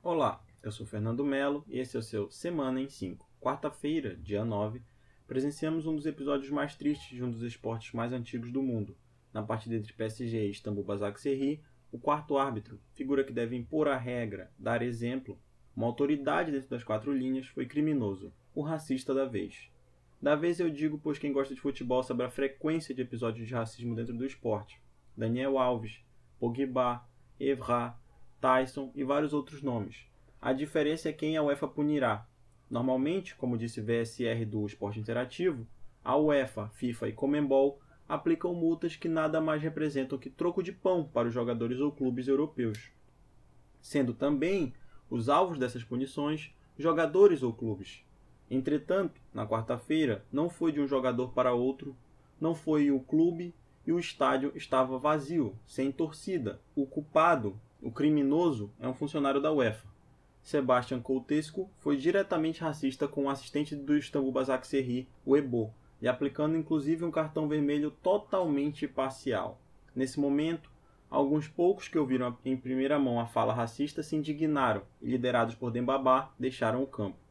Olá, eu sou Fernando Melo e esse é o seu Semana em 5. Quarta-feira, dia 9, presenciamos um dos episódios mais tristes de um dos esportes mais antigos do mundo. Na partida entre PSG e Istambul Basaksehir, o quarto árbitro, figura que deve impor a regra, dar exemplo, uma autoridade dentro das quatro linhas, foi criminoso, o racista da vez. Da vez eu digo pois quem gosta de futebol sabe a frequência de episódios de racismo dentro do esporte. Daniel Alves, Pogba, Evra, Tyson e vários outros nomes. A diferença é quem a UEFA punirá. Normalmente, como disse VSR do Esporte Interativo, a UEFA, FIFA e Comembol aplicam multas que nada mais representam que troco de pão para os jogadores ou clubes europeus, sendo também os alvos dessas punições jogadores ou clubes. Entretanto, na quarta-feira, não foi de um jogador para outro, não foi o clube e o estádio estava vazio, sem torcida. O culpado, o criminoso, é um funcionário da UEFA. Sebastian Coutesco foi diretamente racista com o assistente do Istambul Basaksehir, o Ebo, e aplicando inclusive um cartão vermelho totalmente parcial. Nesse momento, alguns poucos que ouviram em primeira mão a fala racista se indignaram e, liderados por Dembabá, deixaram o campo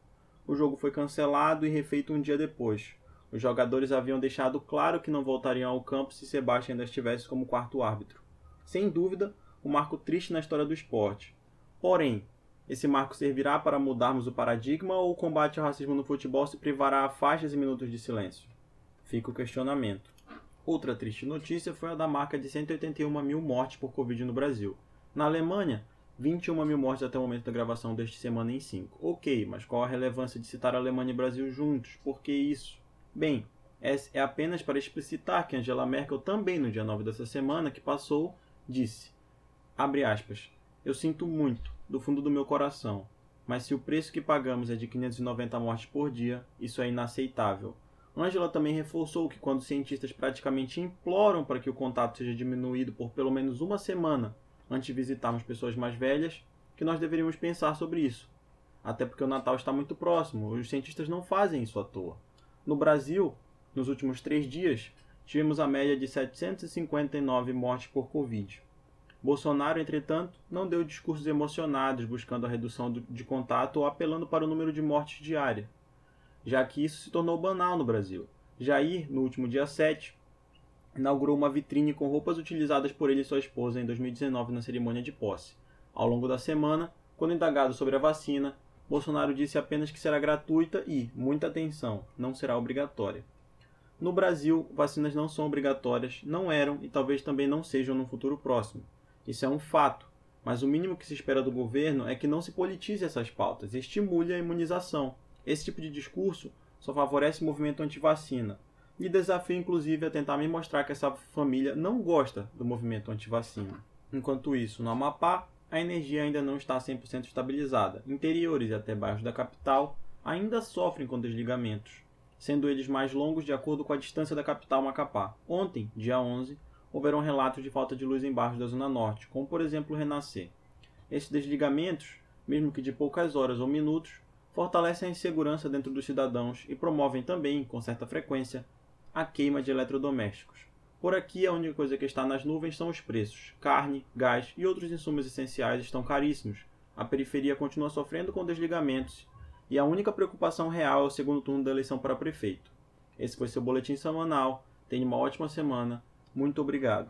o jogo foi cancelado e refeito um dia depois. Os jogadores haviam deixado claro que não voltariam ao campo se Sebastião ainda estivesse como quarto árbitro. Sem dúvida, um marco triste na história do esporte. Porém, esse marco servirá para mudarmos o paradigma ou o combate ao racismo no futebol se privará a faixas e minutos de silêncio? Fica o questionamento. Outra triste notícia foi a da marca de 181 mil mortes por Covid no Brasil. Na Alemanha, 21 mil mortes até o momento da gravação deste Semana em 5. Ok, mas qual a relevância de citar Alemanha e Brasil juntos? Por que isso? Bem, é apenas para explicitar que Angela Merkel também no dia 9 dessa semana que passou, disse, abre aspas, eu sinto muito, do fundo do meu coração, mas se o preço que pagamos é de 590 mortes por dia, isso é inaceitável. Angela também reforçou que quando cientistas praticamente imploram para que o contato seja diminuído por pelo menos uma semana antes de visitarmos pessoas mais velhas, que nós deveríamos pensar sobre isso. Até porque o Natal está muito próximo, os cientistas não fazem isso à toa. No Brasil, nos últimos três dias, tivemos a média de 759 mortes por Covid. Bolsonaro, entretanto, não deu discursos emocionados buscando a redução de contato ou apelando para o número de mortes diária, já que isso se tornou banal no Brasil. Jair, no último dia 7, inaugurou uma vitrine com roupas utilizadas por ele e sua esposa em 2019 na cerimônia de posse. Ao longo da semana, quando indagado sobre a vacina, Bolsonaro disse apenas que será gratuita e, muita atenção, não será obrigatória. No Brasil, vacinas não são obrigatórias, não eram e talvez também não sejam no futuro próximo. Isso é um fato, mas o mínimo que se espera do governo é que não se politize essas pautas e estimule a imunização. Esse tipo de discurso só favorece o movimento anti-vacina, e desafio inclusive a tentar me mostrar que essa família não gosta do movimento anti-vacina. Enquanto isso, no Amapá, a energia ainda não está 100% estabilizada. Interiores e até bairros da capital ainda sofrem com desligamentos, sendo eles mais longos de acordo com a distância da capital Macapá. Ontem, dia 11, houveram relatos de falta de luz em bairros da Zona Norte, como por exemplo Renascer. Esses desligamentos, mesmo que de poucas horas ou minutos, fortalecem a insegurança dentro dos cidadãos e promovem também, com certa frequência, a queima de eletrodomésticos. Por aqui, a única coisa que está nas nuvens são os preços. Carne, gás e outros insumos essenciais estão caríssimos. A periferia continua sofrendo com desligamentos. E a única preocupação real é o segundo turno da eleição para prefeito. Esse foi seu boletim semanal. Tenha uma ótima semana. Muito obrigado.